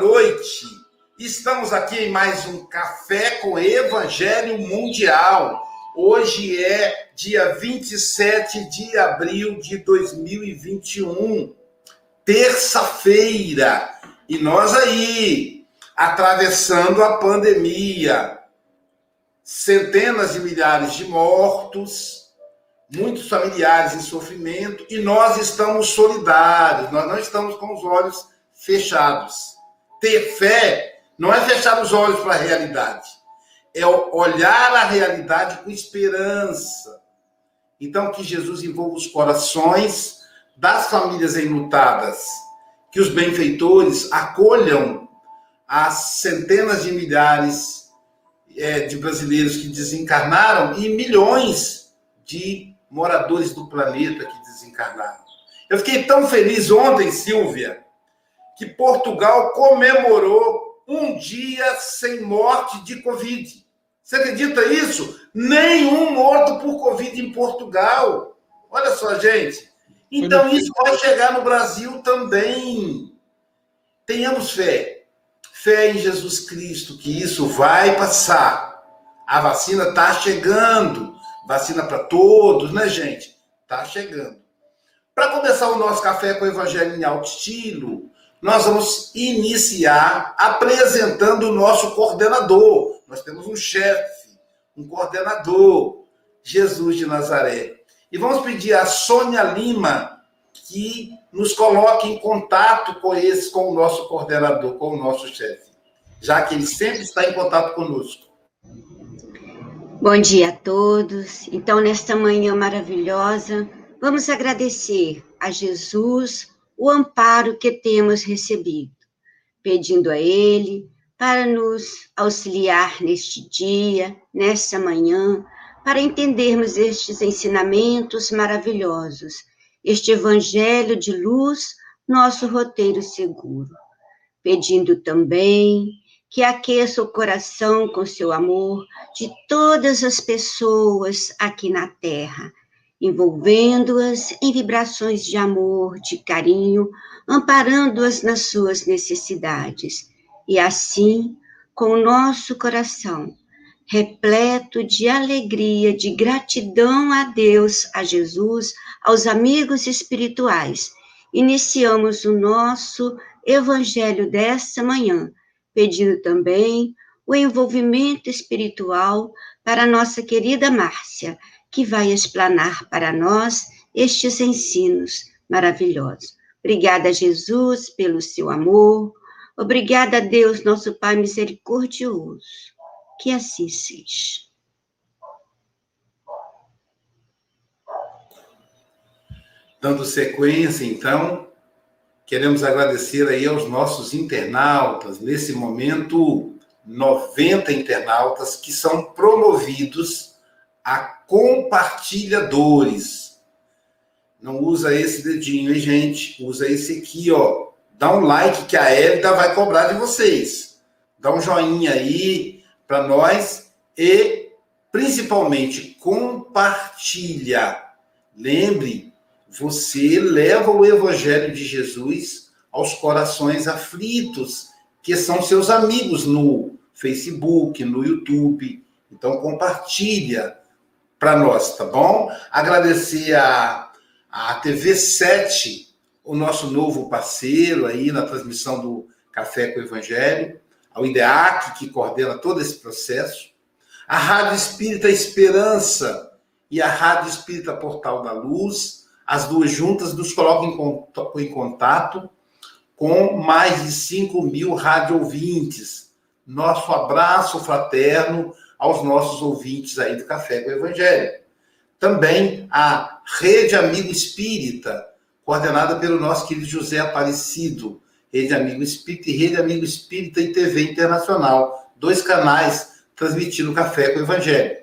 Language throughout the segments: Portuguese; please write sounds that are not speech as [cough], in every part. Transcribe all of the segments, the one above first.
noite. Estamos aqui em mais um Café com Evangelho Mundial. Hoje é dia 27 de abril de 2021, terça-feira. E nós aí, atravessando a pandemia, centenas de milhares de mortos, muitos familiares em sofrimento, e nós estamos solidários, nós não estamos com os olhos fechados. Ter fé não é fechar os olhos para a realidade, é olhar a realidade com esperança. Então, que Jesus envolva os corações das famílias enlutadas, que os benfeitores acolham as centenas de milhares é, de brasileiros que desencarnaram e milhões de moradores do planeta que desencarnaram. Eu fiquei tão feliz ontem, Silvia, que Portugal comemorou um dia sem morte de Covid. Você acredita isso? Nenhum morto por Covid em Portugal. Olha só, gente. Então, isso vai chegar no Brasil também. Tenhamos fé. Fé em Jesus Cristo, que isso vai passar. A vacina está chegando. Vacina para todos, né, gente? Está chegando. Para começar o nosso café com o Evangelho em alto estilo, nós vamos iniciar apresentando o nosso coordenador. Nós temos um chefe, um coordenador, Jesus de Nazaré. E vamos pedir a Sônia Lima que nos coloque em contato com esse, com o nosso coordenador, com o nosso chefe, já que ele sempre está em contato conosco. Bom dia a todos. Então, nesta manhã maravilhosa, vamos agradecer a Jesus o amparo que temos recebido, pedindo a Ele para nos auxiliar neste dia, nesta manhã, para entendermos estes ensinamentos maravilhosos, este Evangelho de luz, nosso roteiro seguro. Pedindo também que aqueça o coração com seu amor de todas as pessoas aqui na Terra envolvendo-as em vibrações de amor, de carinho, amparando-as nas suas necessidades. E assim, com o nosso coração repleto de alegria, de gratidão a Deus, a Jesus, aos amigos espirituais, iniciamos o nosso evangelho desta manhã, pedindo também o envolvimento espiritual para nossa querida Márcia que vai explanar para nós estes ensinos maravilhosos. Obrigada, Jesus, pelo seu amor. Obrigada, Deus, nosso Pai misericordioso. Que assim seja. Dando sequência, então, queremos agradecer aí aos nossos internautas, nesse momento, 90 internautas que são promovidos a compartilhadores. Não usa esse dedinho, hein, gente? Usa esse aqui, ó. Dá um like que a Hélida vai cobrar de vocês. Dá um joinha aí para nós e, principalmente, compartilha. Lembre, você leva o Evangelho de Jesus aos corações aflitos, que são seus amigos no Facebook, no YouTube. Então, compartilha para nós, tá bom? Agradecer a, a TV 7, o nosso novo parceiro aí na transmissão do Café com o Evangelho, ao IDEAC, que coordena todo esse processo, a Rádio Espírita Esperança e a Rádio Espírita Portal da Luz, as duas juntas nos colocam em contato com mais de 5 mil rádio ouvintes. Nosso abraço fraterno aos nossos ouvintes aí do Café com o Evangelho. Também a Rede Amigo Espírita, coordenada pelo nosso querido José Aparecido, Rede Amigo Espírita e Rede Amigo Espírita e TV Internacional, dois canais transmitindo Café com o Evangelho.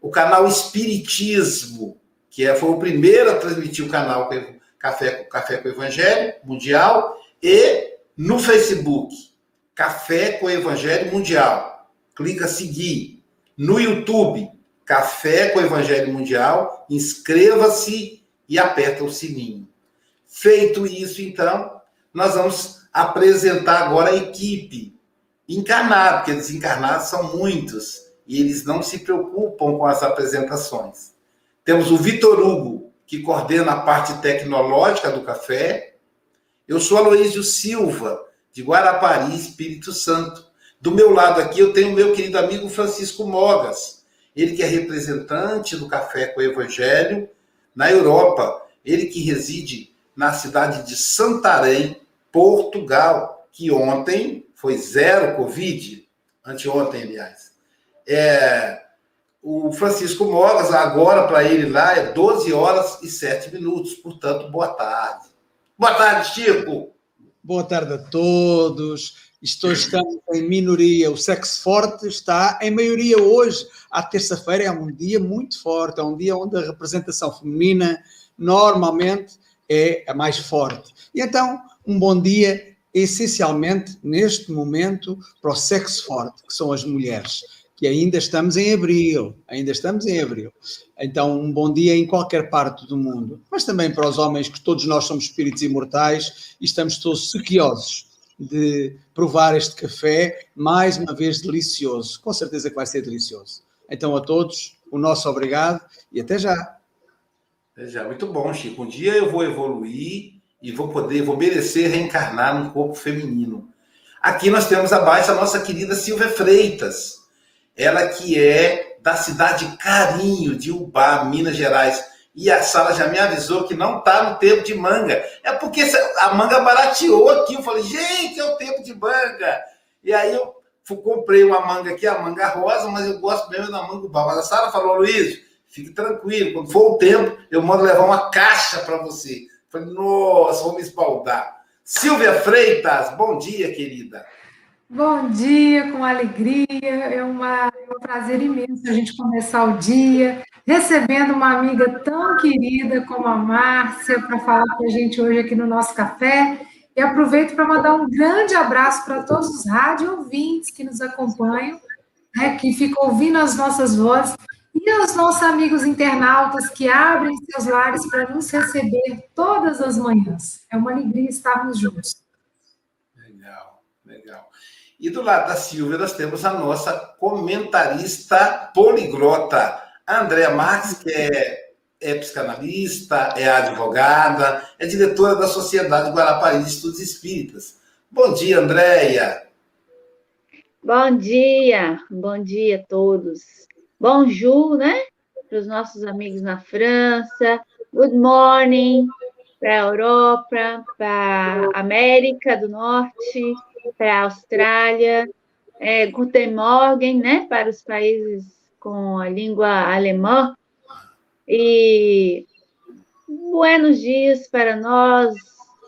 O canal Espiritismo, que é, foi o primeiro a transmitir o canal Café, Café com o Evangelho Mundial, e no Facebook, Café com o Evangelho Mundial. Clica seguir no YouTube, Café com Evangelho Mundial, inscreva-se e aperta o sininho. Feito isso, então, nós vamos apresentar agora a equipe encarnada, porque desencarnados são muitos e eles não se preocupam com as apresentações. Temos o Vitor Hugo, que coordena a parte tecnológica do café. Eu sou Aloísio Silva, de Guarapari, Espírito Santo. Do meu lado aqui eu tenho meu querido amigo Francisco Mogas, ele que é representante do Café com o Evangelho na Europa, ele que reside na cidade de Santarém, Portugal, que ontem foi zero Covid, anteontem, aliás. É, o Francisco Mogas, agora para ele lá é 12 horas e 7 minutos, portanto, boa tarde. Boa tarde, Chico. Boa tarde a todos. Estou estando em minoria. O sexo forte está em maioria hoje. À terça-feira é um dia muito forte, é um dia onde a representação feminina normalmente é a mais forte. E então, um bom dia, essencialmente neste momento, para o sexo forte, que são as mulheres que ainda estamos em abril, ainda estamos em abril. Então, um bom dia em qualquer parte do mundo, mas também para os homens, que todos nós somos espíritos imortais e estamos todos sequiosos de provar este café, mais uma vez delicioso. Com certeza que vai ser delicioso. Então, a todos, o nosso obrigado e até já. Até já. Muito bom, Chico. Um dia eu vou evoluir e vou poder, vou merecer reencarnar num corpo feminino. Aqui nós temos abaixo a nossa querida Silvia Freitas ela que é da cidade Carinho, de Ubá, Minas Gerais. E a Sala já me avisou que não está no tempo de manga. É porque a manga barateou aqui. Eu falei, gente, é o tempo de manga. E aí eu comprei uma manga aqui, a manga rosa, mas eu gosto mesmo da manga Ubá. Mas a Sala falou, Luiz, fique tranquilo. Quando for o tempo, eu mando levar uma caixa para você. Eu falei, nossa, vou me espaldar. Silvia Freitas, bom dia, querida. Bom dia, com alegria. É, uma, é um prazer imenso a gente começar o dia recebendo uma amiga tão querida como a Márcia para falar com a gente hoje aqui no nosso café. E aproveito para mandar um grande abraço para todos os rádio ouvintes que nos acompanham, né, que ficam ouvindo as nossas vozes, e aos nossos amigos internautas que abrem seus lares para nos receber todas as manhãs. É uma alegria estarmos juntos. E do lado da Silvia, nós temos a nossa comentarista poliglota, Andréa Marques, que é, é psicanalista, é advogada, é diretora da Sociedade Guarapari de Estudos Espíritas. Bom dia, Andréia. Bom dia, bom dia a todos. Bonjour, né? Para os nossos amigos na França. Good morning para a Europa, para a América do Norte, para a Austrália, é, Guten Morgen, né, para os países com a língua alemã, e buenos dias para nós,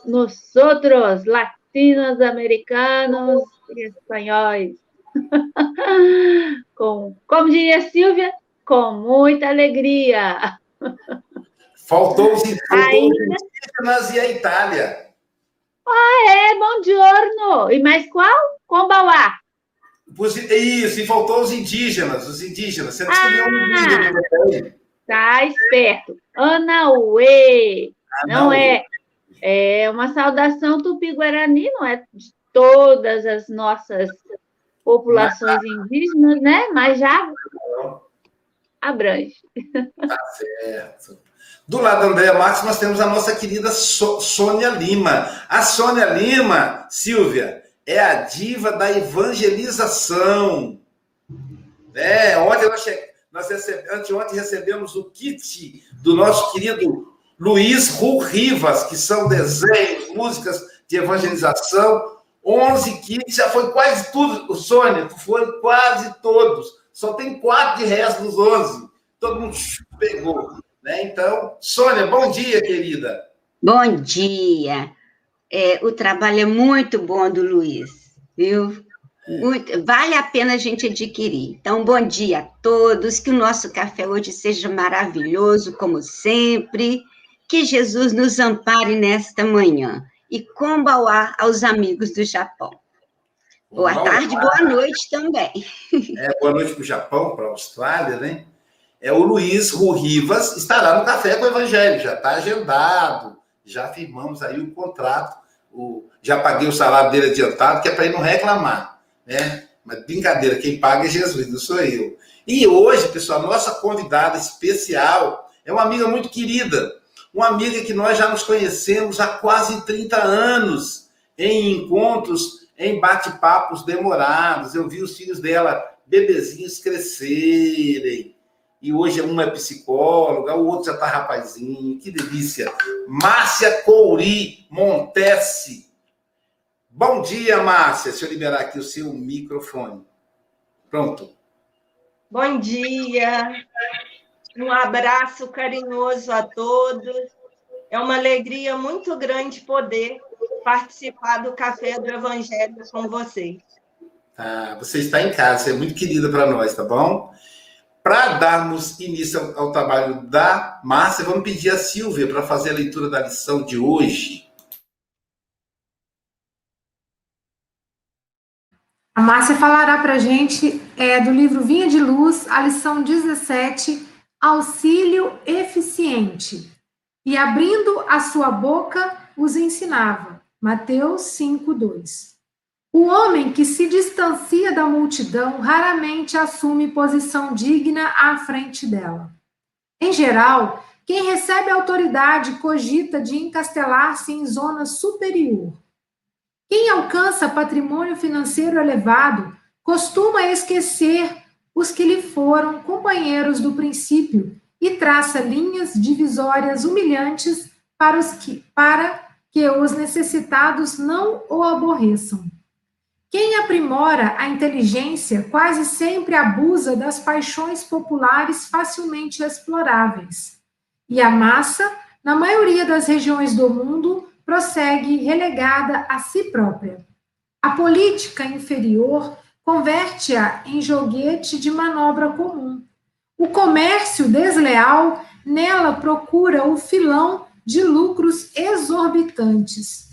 nós outros latinos, americanos e espanhóis. [laughs] com, como diria Silvia, com muita alegria. Faltou os indígenas e a Itália. Ah, é, bom giorno. E mais qual? Combauá. Isso, e faltou os indígenas, os indígenas. Você ah, um indígena Tá esperto. Anauê. Não é. É uma saudação tupi-guarani, não é de todas as nossas populações indígenas, né? Mas já abrange. Tá certo. Do lado da Andréa Marques, nós temos a nossa querida so Sônia Lima. A Sônia Lima, Silvia, é a diva da evangelização. É, ontem nós, nós recebe, anteontem recebemos o kit do nosso querido Luiz Ru Rivas, que são desenhos, músicas de evangelização. 11 kits, já foi quase tudo, Sônia, foi quase todos. Só tem quatro de resto dos 11. Todo mundo pegou. Né? Então, Sônia, bom dia, querida. Bom dia. É, o trabalho é muito bom do Luiz, viu? Muito, vale a pena a gente adquirir. Então, bom dia a todos, que o nosso café hoje seja maravilhoso, como sempre, que Jesus nos ampare nesta manhã. E combauá aos amigos do Japão. Boa tarde, boa noite também. É, boa noite para o Japão, para a Austrália, né? É o Luiz Rivas estará no Café com o Evangelho, já está agendado, já firmamos aí o contrato, o, já paguei o salário dele adiantado, que é para ele não reclamar, né? Mas brincadeira, quem paga é Jesus, não sou eu. E hoje, pessoal, nossa convidada especial é uma amiga muito querida, uma amiga que nós já nos conhecemos há quase 30 anos, em encontros, em bate-papos demorados. Eu vi os filhos dela, bebezinhos, crescerem. E hoje uma é psicóloga, o outro já está rapazinho. Que delícia. Márcia Couri Montesse. Bom dia, Márcia. Deixa eu liberar aqui o seu microfone. Pronto. Bom dia. Um abraço carinhoso a todos. É uma alegria muito grande poder participar do Café do Evangelho com vocês. Ah, você está em casa, você é muito querida para nós, tá bom? Para darmos início ao, ao, trabalho da Márcia, vamos pedir a Silvia para fazer a leitura da lição de hoje. A Márcia falará para a gente é, do livro Vinha de Luz, a lição 17, auxílio eficiente. E abrindo a sua boca, os ensinava. Mateus 5, 2. O homem que se distancia da multidão raramente assume posição digna à frente dela. Em geral, quem recebe autoridade cogita de encastelar-se em zona superior. Quem alcança patrimônio financeiro elevado costuma esquecer os que lhe foram companheiros do princípio e traça linhas divisórias humilhantes para, os que, para que os necessitados não o aborreçam. Quem aprimora a inteligência quase sempre abusa das paixões populares facilmente exploráveis. E a massa, na maioria das regiões do mundo, prossegue relegada a si própria. A política inferior converte-a em joguete de manobra comum. O comércio desleal nela procura o filão de lucros exorbitantes.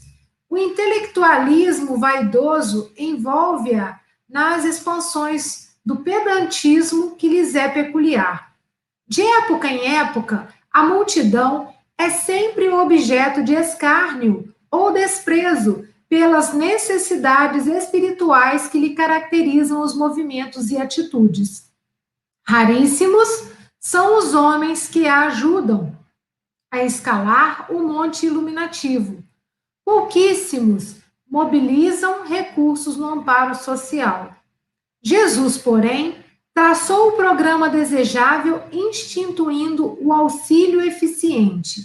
O intelectualismo vaidoso envolve-a nas expansões do pedantismo que lhes é peculiar. De época em época, a multidão é sempre objeto de escárnio ou desprezo pelas necessidades espirituais que lhe caracterizam os movimentos e atitudes. Raríssimos são os homens que a ajudam a escalar o monte iluminativo. Pouquíssimos mobilizam recursos no amparo social. Jesus, porém, traçou o programa desejável instituindo o auxílio eficiente,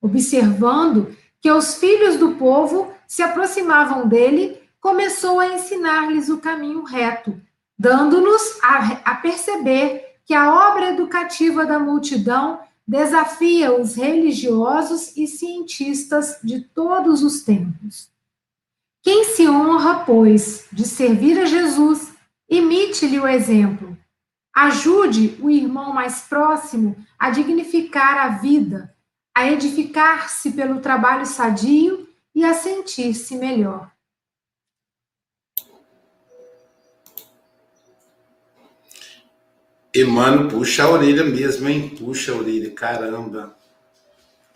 observando que os filhos do povo se aproximavam dele, começou a ensinar-lhes o caminho reto, dando-nos a, a perceber que a obra educativa da multidão desafia os religiosos e cientistas de todos os tempos. Quem se honra, pois, de servir a Jesus, imite-lhe o exemplo. Ajude o irmão mais próximo a dignificar a vida, a edificar-se pelo trabalho sadio e a sentir-se melhor. Emmanuel puxa a orelha mesmo, hein? Puxa a orelha, caramba.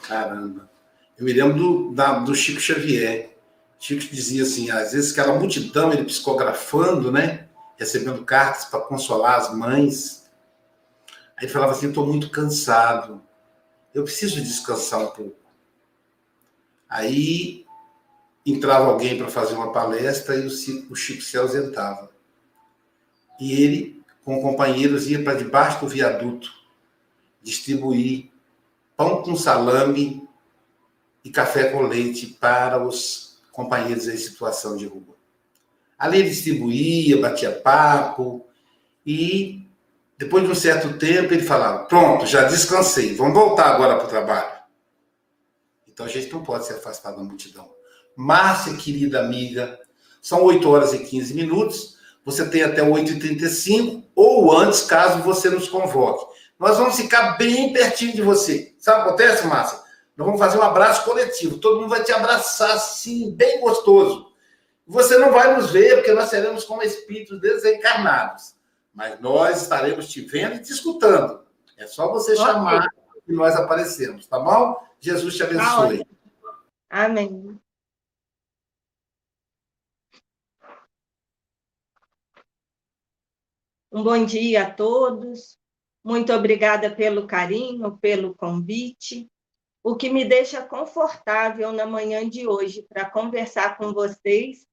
Caramba. Eu me lembro do, da, do Chico Xavier. Chico dizia assim, às vezes aquela multidão, ele psicografando, né? Recebendo cartas para consolar as mães. Aí ele falava assim, estou muito cansado. Eu preciso descansar um pouco. Aí entrava alguém para fazer uma palestra e o Chico, o Chico se ausentava. E ele com companheiros, ia para debaixo do viaduto distribuir pão com salame e café com leite para os companheiros em situação de rua. Ali ele distribuía, batia papo e depois de um certo tempo ele falava: Pronto, já descansei, vamos voltar agora para o trabalho. Então a gente não pode se afastar da multidão. Márcia, querida amiga, são 8 horas e 15 minutos. Você tem até 8h35 ou antes, caso você nos convoque. Nós vamos ficar bem pertinho de você. Sabe o que acontece, Márcia? Nós vamos fazer um abraço coletivo. Todo mundo vai te abraçar assim, bem gostoso. Você não vai nos ver, porque nós seremos como espíritos desencarnados. Mas nós estaremos te vendo e te escutando. É só você chamar e nós aparecemos, tá bom? Jesus te abençoe. Amém. Um bom dia a todos. Muito obrigada pelo carinho, pelo convite. O que me deixa confortável na manhã de hoje para conversar com vocês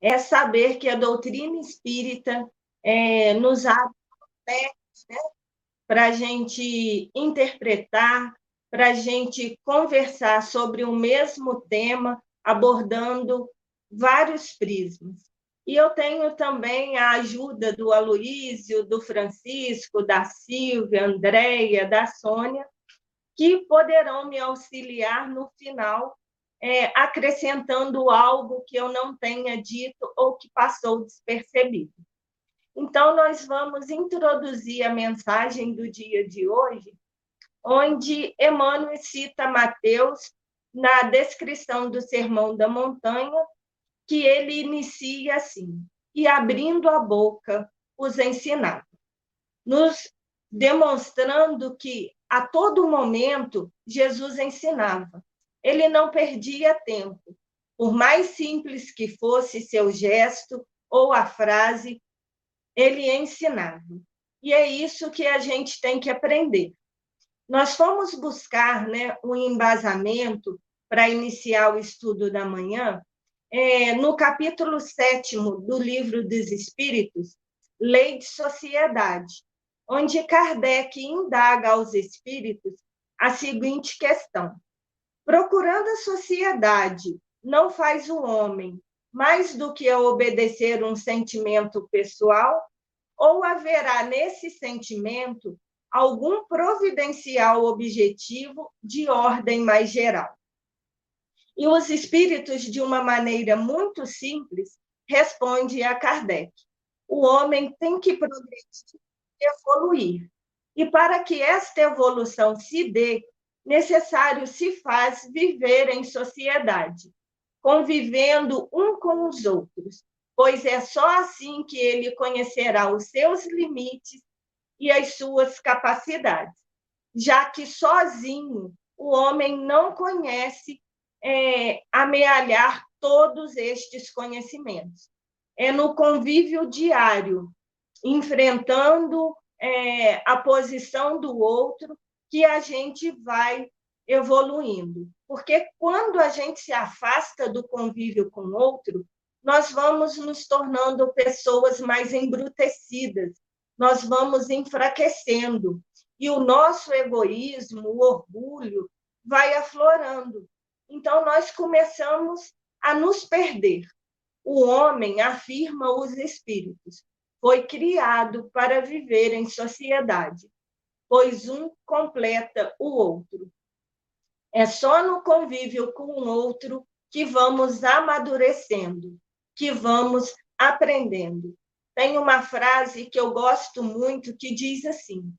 é saber que a doutrina espírita é, nos abre né, para a gente interpretar, para a gente conversar sobre o mesmo tema, abordando vários prismas. E eu tenho também a ajuda do Aloísio, do Francisco, da Silvia, Andréia, da Sônia, que poderão me auxiliar no final, é, acrescentando algo que eu não tenha dito ou que passou despercebido. Então, nós vamos introduzir a mensagem do dia de hoje, onde Emmanuel cita Mateus na descrição do Sermão da Montanha, que ele inicia assim: e abrindo a boca os ensinava, nos demonstrando que a todo momento Jesus ensinava. Ele não perdia tempo. Por mais simples que fosse seu gesto ou a frase, ele ensinava. E é isso que a gente tem que aprender. Nós fomos buscar né, um embasamento para iniciar o estudo da manhã é, no capítulo sétimo do Livro dos Espíritos, Lei de Sociedade, onde Kardec indaga aos espíritos a seguinte questão: procurando a sociedade, não faz o homem mais do que obedecer um sentimento pessoal, ou haverá nesse sentimento algum providencial objetivo de ordem mais geral? E os espíritos, de uma maneira muito simples, respondem a Kardec: o homem tem que progredir, evoluir. E para que esta evolução se dê, necessário se faz viver em sociedade, convivendo um com os outros, pois é só assim que ele conhecerá os seus limites e as suas capacidades, já que sozinho o homem não conhece é, amealhar todos estes conhecimentos. É no convívio diário, enfrentando é, a posição do outro, que a gente vai evoluindo. Porque quando a gente se afasta do convívio com o outro, nós vamos nos tornando pessoas mais embrutecidas, nós vamos enfraquecendo. E o nosso egoísmo, o orgulho, vai aflorando. Então, nós começamos a nos perder. O homem, afirma os espíritos, foi criado para viver em sociedade, pois um completa o outro. É só no convívio com o outro que vamos amadurecendo, que vamos aprendendo. Tem uma frase que eu gosto muito que diz assim: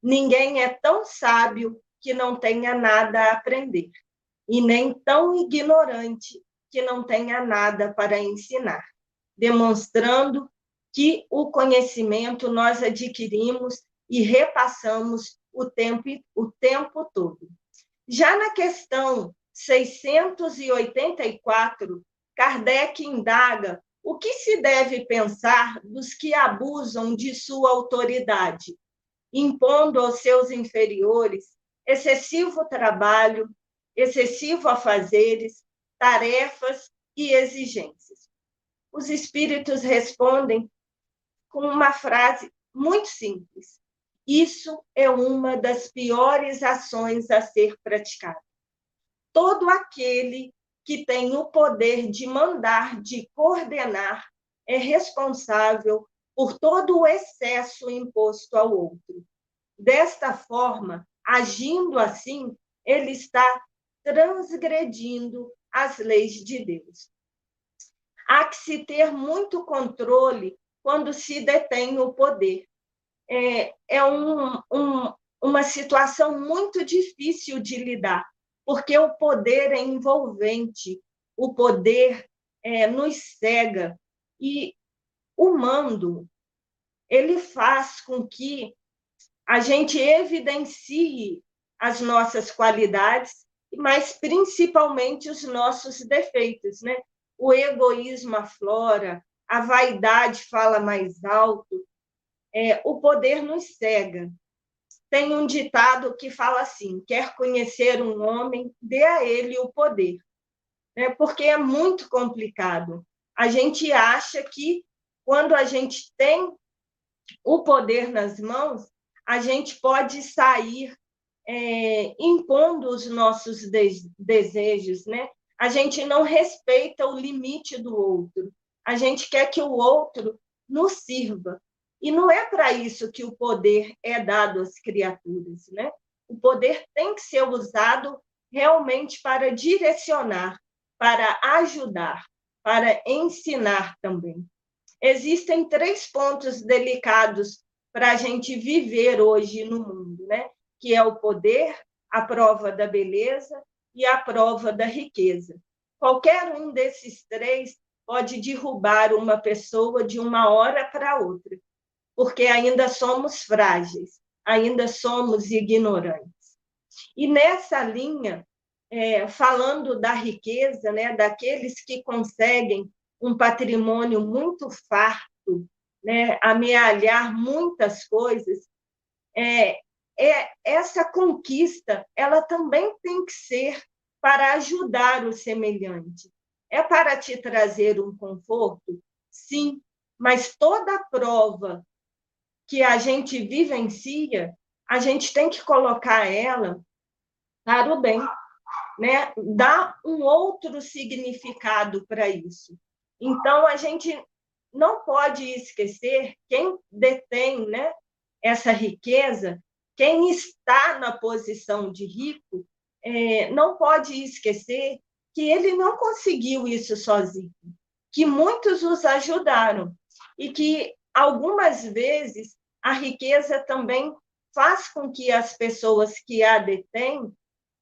ninguém é tão sábio que não tenha nada a aprender e nem tão ignorante que não tenha nada para ensinar, demonstrando que o conhecimento nós adquirimos e repassamos o tempo, o tempo todo. Já na questão 684, Kardec indaga o que se deve pensar dos que abusam de sua autoridade, impondo aos seus inferiores excessivo trabalho, excessivo a fazeres, tarefas e exigências. Os espíritos respondem com uma frase muito simples: Isso é uma das piores ações a ser praticada. Todo aquele que tem o poder de mandar, de coordenar, é responsável por todo o excesso imposto ao outro. Desta forma, agindo assim, ele está transgredindo as leis de Deus. Há que se ter muito controle quando se detém o poder. É, é um, um, uma situação muito difícil de lidar, porque o poder é envolvente, o poder é, nos cega, e o mando ele faz com que a gente evidencie as nossas qualidades, mas principalmente os nossos defeitos, né? O egoísmo aflora, a vaidade fala mais alto, é, o poder nos cega. Tem um ditado que fala assim: quer conhecer um homem, dê a ele o poder. Né? Porque é muito complicado. A gente acha que quando a gente tem o poder nas mãos, a gente pode sair é, impondo os nossos de desejos, né? A gente não respeita o limite do outro. A gente quer que o outro nos sirva. E não é para isso que o poder é dado às criaturas, né? O poder tem que ser usado realmente para direcionar, para ajudar, para ensinar também. Existem três pontos delicados para a gente viver hoje no mundo, né? Que é o poder, a prova da beleza e a prova da riqueza. Qualquer um desses três pode derrubar uma pessoa de uma hora para outra porque ainda somos frágeis, ainda somos ignorantes. E nessa linha, é, falando da riqueza, né, daqueles que conseguem um patrimônio muito farto, né, amealhar muitas coisas, é, é, essa conquista ela também tem que ser para ajudar o semelhante. É para te trazer um conforto? Sim, mas toda prova que a gente vivencia, a gente tem que colocar ela para o bem, né? Dar um outro significado para isso. Então a gente não pode esquecer quem detém, né, essa riqueza, quem está na posição de rico, é, não pode esquecer que ele não conseguiu isso sozinho, que muitos os ajudaram e que algumas vezes a riqueza também faz com que as pessoas que a detêm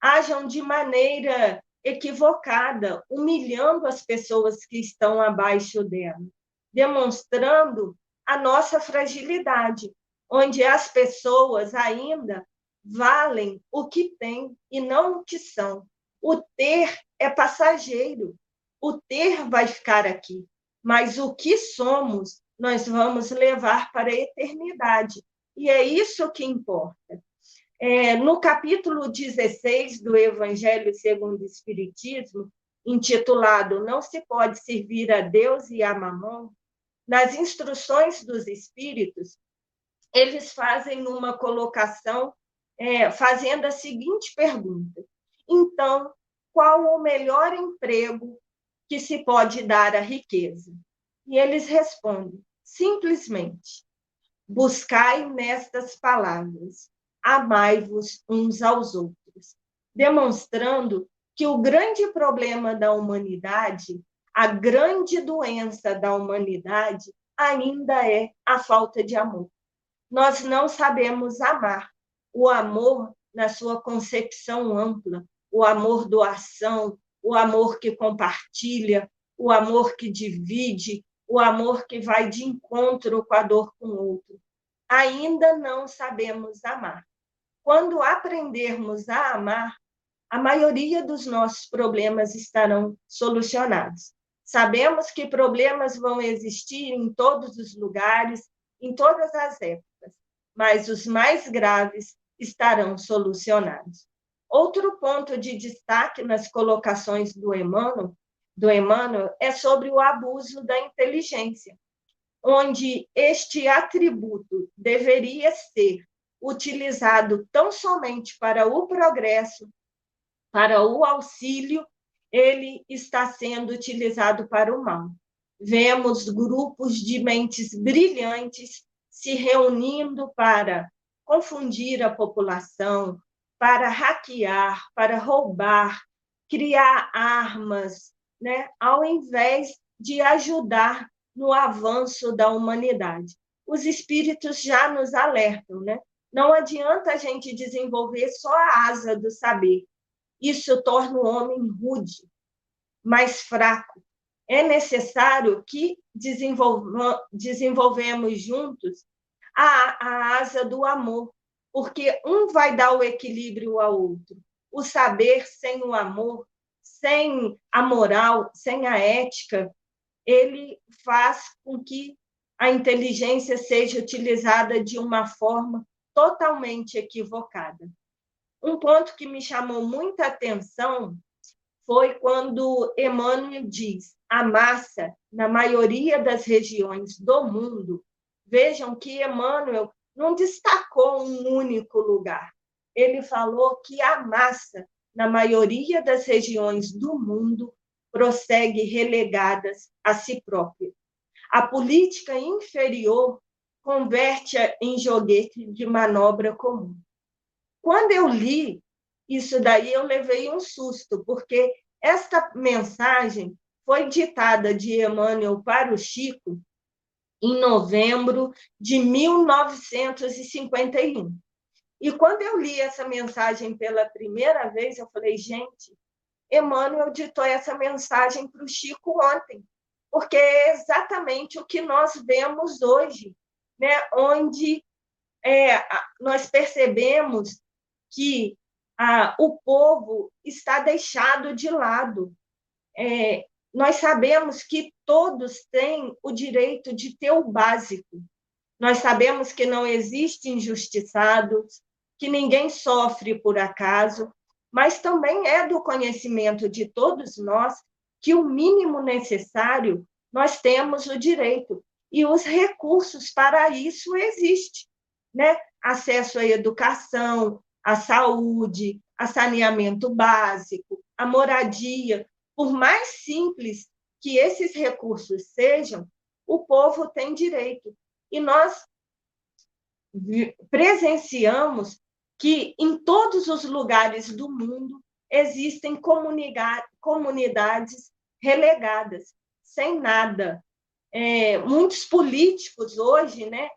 ajam de maneira equivocada, humilhando as pessoas que estão abaixo dela, demonstrando a nossa fragilidade, onde as pessoas ainda valem o que têm e não o que são. O ter é passageiro, o ter vai ficar aqui, mas o que somos nós vamos levar para a eternidade. E é isso que importa. É, no capítulo 16 do Evangelho segundo o Espiritismo, intitulado Não se pode servir a Deus e a Mamon, nas instruções dos Espíritos, eles fazem uma colocação é, fazendo a seguinte pergunta: então, qual o melhor emprego que se pode dar à riqueza? E eles respondem: simplesmente buscai nestas palavras, amai-vos uns aos outros, demonstrando que o grande problema da humanidade, a grande doença da humanidade, ainda é a falta de amor. Nós não sabemos amar. O amor, na sua concepção ampla, o amor doação, o amor que compartilha, o amor que divide, o amor que vai de encontro com a dor com o outro. Ainda não sabemos amar. Quando aprendermos a amar, a maioria dos nossos problemas estarão solucionados. Sabemos que problemas vão existir em todos os lugares, em todas as épocas, mas os mais graves estarão solucionados. Outro ponto de destaque nas colocações do Emmanuel do Emmanuel é sobre o abuso da inteligência, onde este atributo deveria ser utilizado tão somente para o progresso, para o auxílio, ele está sendo utilizado para o mal. Vemos grupos de mentes brilhantes se reunindo para confundir a população, para hackear, para roubar, criar armas, né, ao invés de ajudar no avanço da humanidade. Os espíritos já nos alertam, né? Não adianta a gente desenvolver só a asa do saber. Isso torna o homem rude, mais fraco. É necessário que desenvolvamos juntos a, a asa do amor, porque um vai dar o equilíbrio ao outro. O saber sem o amor, sem a moral, sem a ética, ele faz com que a inteligência seja utilizada de uma forma totalmente equivocada. Um ponto que me chamou muita atenção foi quando Emmanuel diz: a massa, na maioria das regiões do mundo, vejam que Emmanuel não destacou um único lugar. Ele falou que a massa, na maioria das regiões do mundo, prossegue relegadas a si própria. A política inferior converte-a em joguete de manobra comum. Quando eu li isso daí, eu levei um susto, porque esta mensagem foi ditada de Emmanuel para o Chico em novembro de 1951. E quando eu li essa mensagem pela primeira vez, eu falei, gente, Emmanuel ditou essa mensagem para o Chico ontem, porque é exatamente o que nós vemos hoje, né? onde é, nós percebemos que ah, o povo está deixado de lado. É, nós sabemos que todos têm o direito de ter o básico. Nós sabemos que não existem injustiçados, que ninguém sofre por acaso, mas também é do conhecimento de todos nós que o mínimo necessário nós temos o direito e os recursos para isso existem, né? Acesso à educação, à saúde, a saneamento básico, a moradia, por mais simples que esses recursos sejam, o povo tem direito. E nós presenciamos que em todos os lugares do mundo existem comunidades relegadas, sem nada. É, muitos políticos hoje, né,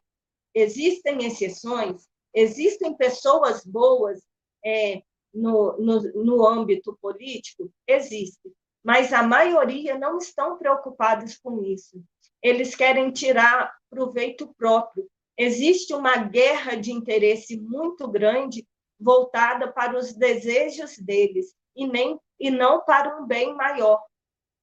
existem exceções, existem pessoas boas é, no, no, no âmbito político, existe, mas a maioria não estão preocupados com isso. Eles querem tirar proveito próprio, existe uma guerra de interesse muito grande voltada para os desejos deles e nem e não para um bem maior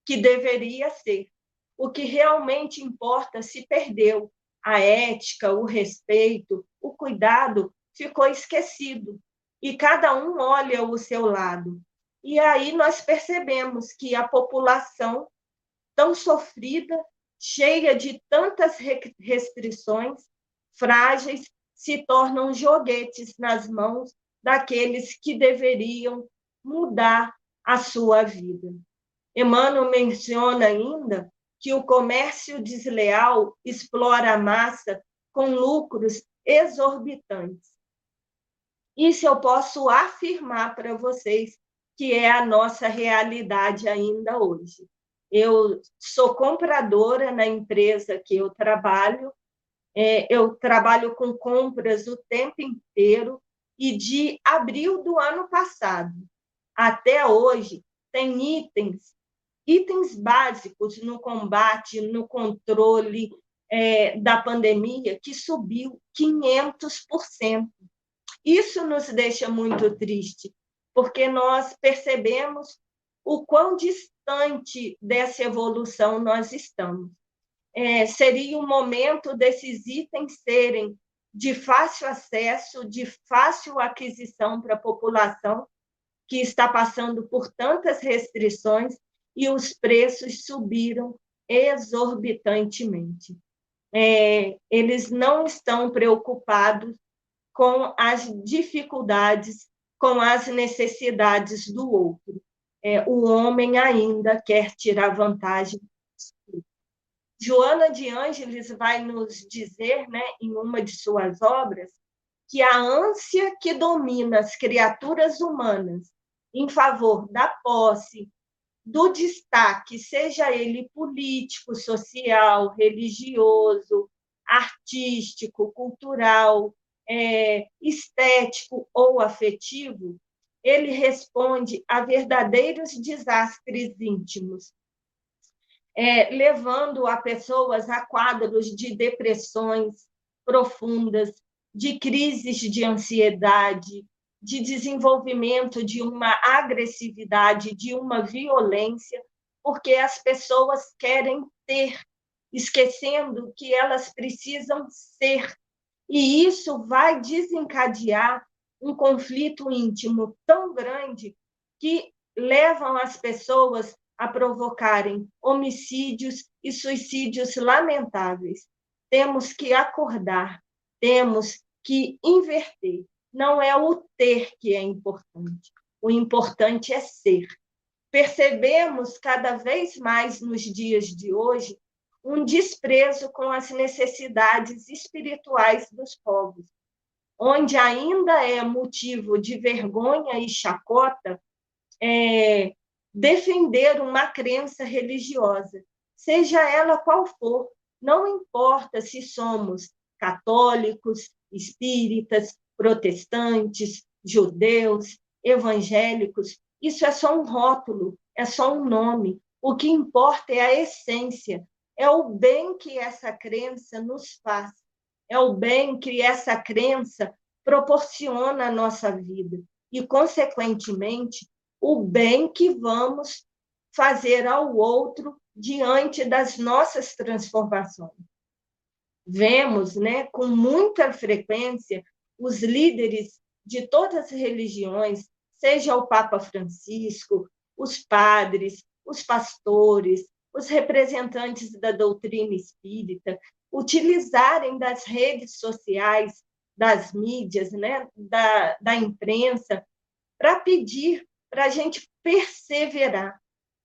que deveria ser. O que realmente importa se perdeu. A ética, o respeito, o cuidado ficou esquecido e cada um olha o seu lado. E aí nós percebemos que a população tão sofrida, cheia de tantas restrições, frágeis se tornam joguetes nas mãos daqueles que deveriam mudar a sua vida. Emmanuel menciona ainda que o comércio desleal explora a massa com lucros exorbitantes. Isso eu posso afirmar para vocês que é a nossa realidade ainda hoje. Eu sou compradora na empresa que eu trabalho é, eu trabalho com compras o tempo inteiro e de abril do ano passado até hoje tem itens, itens básicos no combate, no controle é, da pandemia que subiu 500%. Isso nos deixa muito triste, porque nós percebemos o quão distante dessa evolução nós estamos é, seria o momento desses itens serem de fácil acesso, de fácil aquisição para a população que está passando por tantas restrições e os preços subiram exorbitantemente. É, eles não estão preocupados com as dificuldades, com as necessidades do outro. É, o homem ainda quer tirar vantagem Joana de Ângeles vai nos dizer, né, em uma de suas obras, que a ânsia que domina as criaturas humanas em favor da posse, do destaque, seja ele político, social, religioso, artístico, cultural, é, estético ou afetivo, ele responde a verdadeiros desastres íntimos, é, levando a pessoas a quadros de depressões profundas, de crises de ansiedade, de desenvolvimento de uma agressividade, de uma violência, porque as pessoas querem ter, esquecendo que elas precisam ser. E isso vai desencadear um conflito íntimo tão grande que levam as pessoas a provocarem homicídios e suicídios lamentáveis. Temos que acordar, temos que inverter. Não é o ter que é importante, o importante é ser. Percebemos cada vez mais nos dias de hoje um desprezo com as necessidades espirituais dos povos, onde ainda é motivo de vergonha e chacota é, defender uma crença religiosa, seja ela qual for, não importa se somos católicos, espíritas, protestantes, judeus, evangélicos, isso é só um rótulo, é só um nome. O que importa é a essência, é o bem que essa crença nos faz, é o bem que essa crença proporciona à nossa vida e, consequentemente, o bem que vamos fazer ao outro diante das nossas transformações. Vemos, né, com muita frequência, os líderes de todas as religiões, seja o Papa Francisco, os padres, os pastores, os representantes da doutrina espírita, utilizarem das redes sociais, das mídias, né, da, da imprensa, para pedir para a gente perseverar,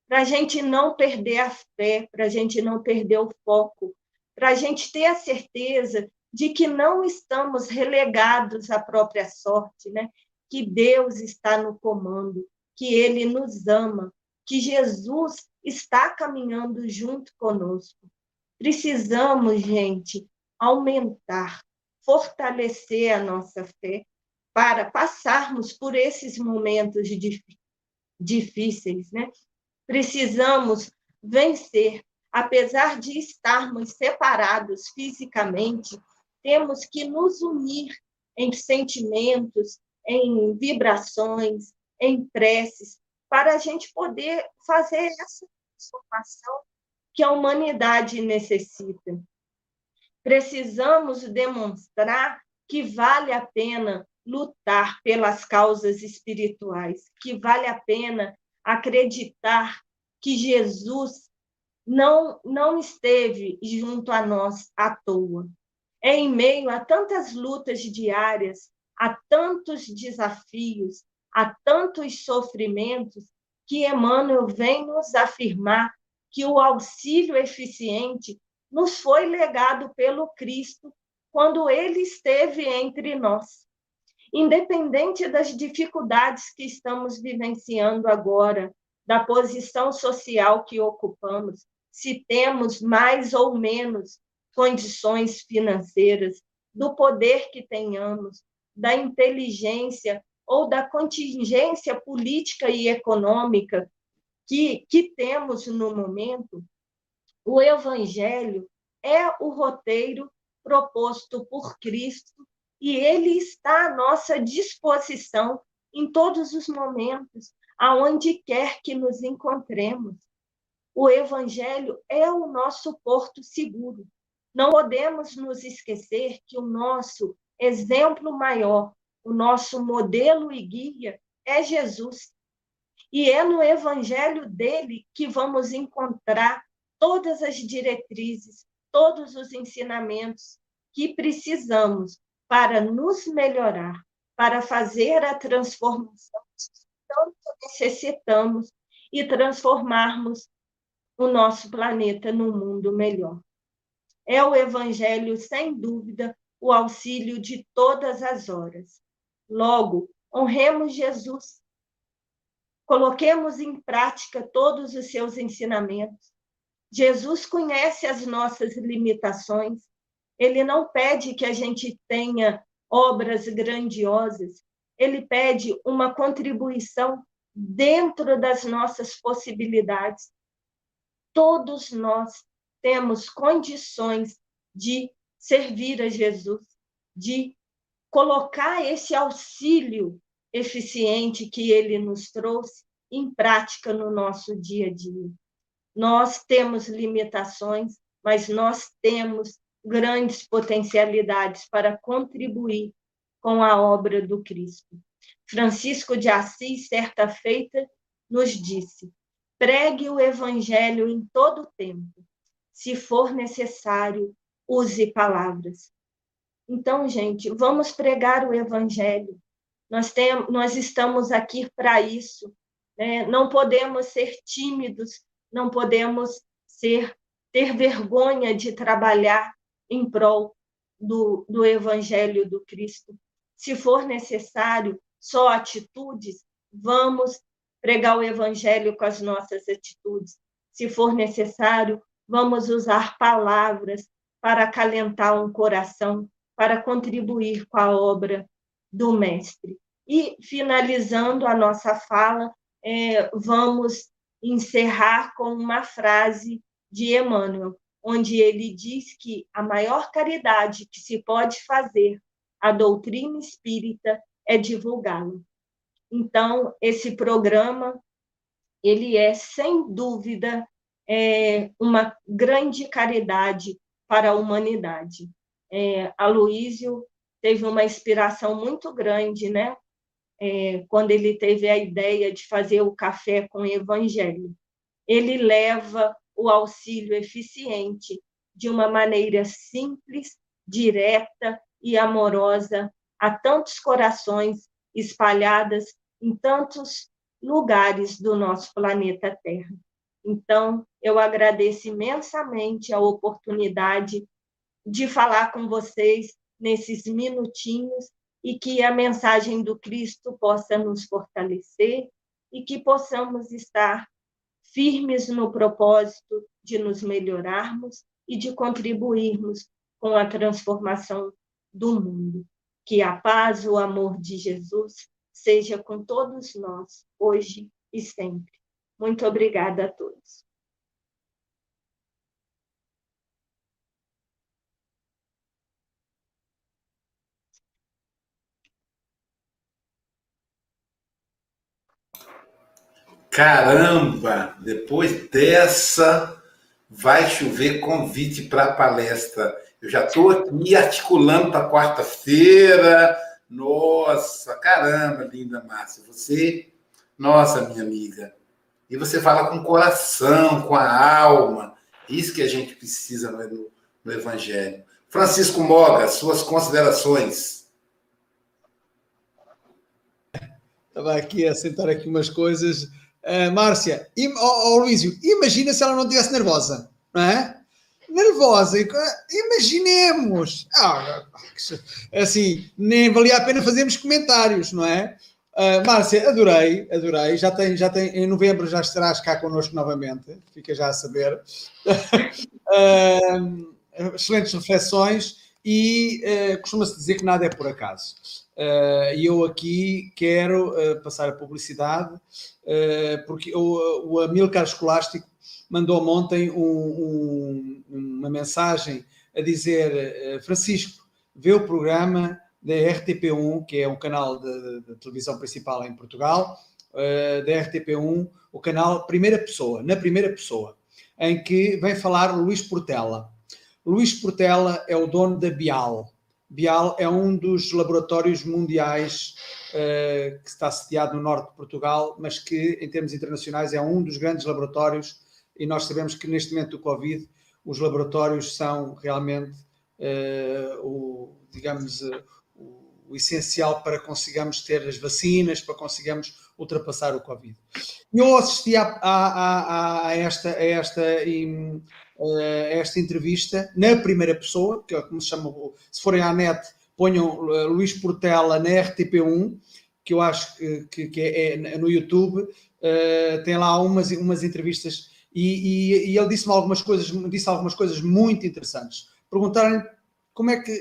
para a gente não perder a fé, para a gente não perder o foco, para a gente ter a certeza de que não estamos relegados à própria sorte, né? que Deus está no comando, que Ele nos ama, que Jesus está caminhando junto conosco. Precisamos, gente, aumentar, fortalecer a nossa fé, para passarmos por esses momentos difíceis, né? Precisamos vencer, apesar de estarmos separados fisicamente, temos que nos unir em sentimentos, em vibrações, em preces, para a gente poder fazer essa transformação que a humanidade necessita. Precisamos demonstrar que vale a pena lutar pelas causas espirituais, que vale a pena acreditar que Jesus não, não esteve junto a nós à toa. É em meio a tantas lutas diárias, a tantos desafios, a tantos sofrimentos, que Emmanuel vem nos afirmar que o auxílio eficiente nos foi legado pelo Cristo quando ele esteve entre nós. Independente das dificuldades que estamos vivenciando agora, da posição social que ocupamos, se temos mais ou menos condições financeiras, do poder que tenhamos, da inteligência ou da contingência política e econômica que, que temos no momento, o Evangelho é o roteiro proposto por Cristo e ele está à nossa disposição em todos os momentos, aonde quer que nos encontremos. O Evangelho é o nosso porto seguro. Não podemos nos esquecer que o nosso exemplo maior, o nosso modelo e guia é Jesus. E é no Evangelho dele que vamos encontrar todas as diretrizes, todos os ensinamentos que precisamos para nos melhorar, para fazer a transformação que tanto necessitamos e transformarmos o nosso planeta num mundo melhor. É o Evangelho, sem dúvida, o auxílio de todas as horas. Logo, honremos Jesus. Coloquemos em prática todos os seus ensinamentos. Jesus conhece as nossas limitações ele não pede que a gente tenha obras grandiosas, ele pede uma contribuição dentro das nossas possibilidades. Todos nós temos condições de servir a Jesus, de colocar esse auxílio eficiente que ele nos trouxe em prática no nosso dia a dia. Nós temos limitações, mas nós temos grandes potencialidades para contribuir com a obra do Cristo. Francisco de Assis, certa feita, nos disse: pregue o evangelho em todo o tempo. Se for necessário, use palavras. Então, gente, vamos pregar o evangelho. Nós, tem, nós estamos aqui para isso. Né? Não podemos ser tímidos, não podemos ser ter vergonha de trabalhar em prol do, do evangelho do Cristo. Se for necessário, só atitudes, vamos pregar o evangelho com as nossas atitudes. Se for necessário, vamos usar palavras para acalentar um coração, para contribuir com a obra do Mestre. E, finalizando a nossa fala, é, vamos encerrar com uma frase de Emmanuel, onde ele diz que a maior caridade que se pode fazer à doutrina espírita é divulgá-lo. Então, esse programa, ele é, sem dúvida, é, uma grande caridade para a humanidade. É, Aloísio teve uma inspiração muito grande, né? É, quando ele teve a ideia de fazer o café com evangelho. Ele leva o auxílio eficiente de uma maneira simples, direta e amorosa a tantos corações espalhadas em tantos lugares do nosso planeta Terra. Então, eu agradeço imensamente a oportunidade de falar com vocês nesses minutinhos e que a mensagem do Cristo possa nos fortalecer e que possamos estar firmes no propósito de nos melhorarmos e de contribuirmos com a transformação do mundo. Que a paz, o amor de Jesus seja com todos nós, hoje e sempre. Muito obrigada a todos. Caramba, depois dessa vai chover convite para palestra. Eu já estou aqui articulando para quarta-feira. Nossa, caramba, linda Márcia. Você, nossa, minha amiga. E você fala com o coração, com a alma. Isso que a gente precisa no, no Evangelho. Francisco Moga, suas considerações. Estava aqui a sentar aqui umas coisas. Uh, Márcia, e, oh, oh, Luísio, imagina se ela não estivesse nervosa, não é? nervosa. Imaginemos. Ah, assim, nem valia a pena fazermos comentários, não é? Uh, Márcia, adorei, adorei. Já tem, já tem, em novembro já estarás cá connosco novamente, fica já a saber. uh, [laughs] excelentes reflexões e uh, costuma-se dizer que nada é por acaso. E eu aqui quero passar a publicidade, porque o, o Amilcar Escolástico mandou-me ontem um, um, uma mensagem a dizer: eh, Francisco, vê o programa da RTP1, que é um canal de televisão principal em Portugal, uh, da RTP1, o canal Primeira Pessoa, na Primeira Pessoa, em que vem falar Luís Portela. Luís Portela é o dono da Bial. Bial é um dos laboratórios mundiais uh, que está sediado no norte de Portugal, mas que, em termos internacionais, é um dos grandes laboratórios e nós sabemos que neste momento do Covid os laboratórios são realmente uh, o, digamos, uh, o, essencial para consigamos ter as vacinas, para consigamos ultrapassar o Covid. Eu assisti a, a, a, a esta, a esta, uh, esta entrevista na primeira pessoa, que é como se chama, se forem à net, ponham Luís Portela na RTP1, que eu acho que, que, que é, é, no YouTube, tem lá umas, umas entrevistas e, e, e ele disse-me algumas coisas, disse algumas coisas muito interessantes. Perguntaram-lhe como é que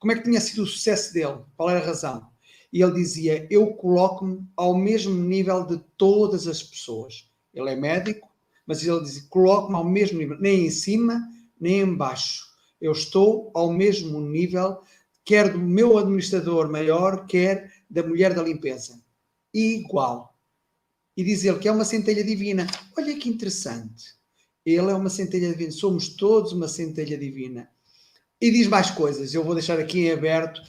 como é que tinha sido o sucesso dele, qual era a razão. E ele dizia: Eu coloco-me ao mesmo nível de todas as pessoas. Ele é médico, mas ele diz: Coloco-me ao mesmo nível, nem em cima, nem em baixo. Eu estou ao mesmo nível quer do meu administrador maior, quer da mulher da limpeza. Igual. E diz ele que é uma centelha divina. Olha que interessante. Ele é uma centelha divina. Somos todos uma centelha divina. E diz mais coisas. Eu vou deixar aqui em aberto.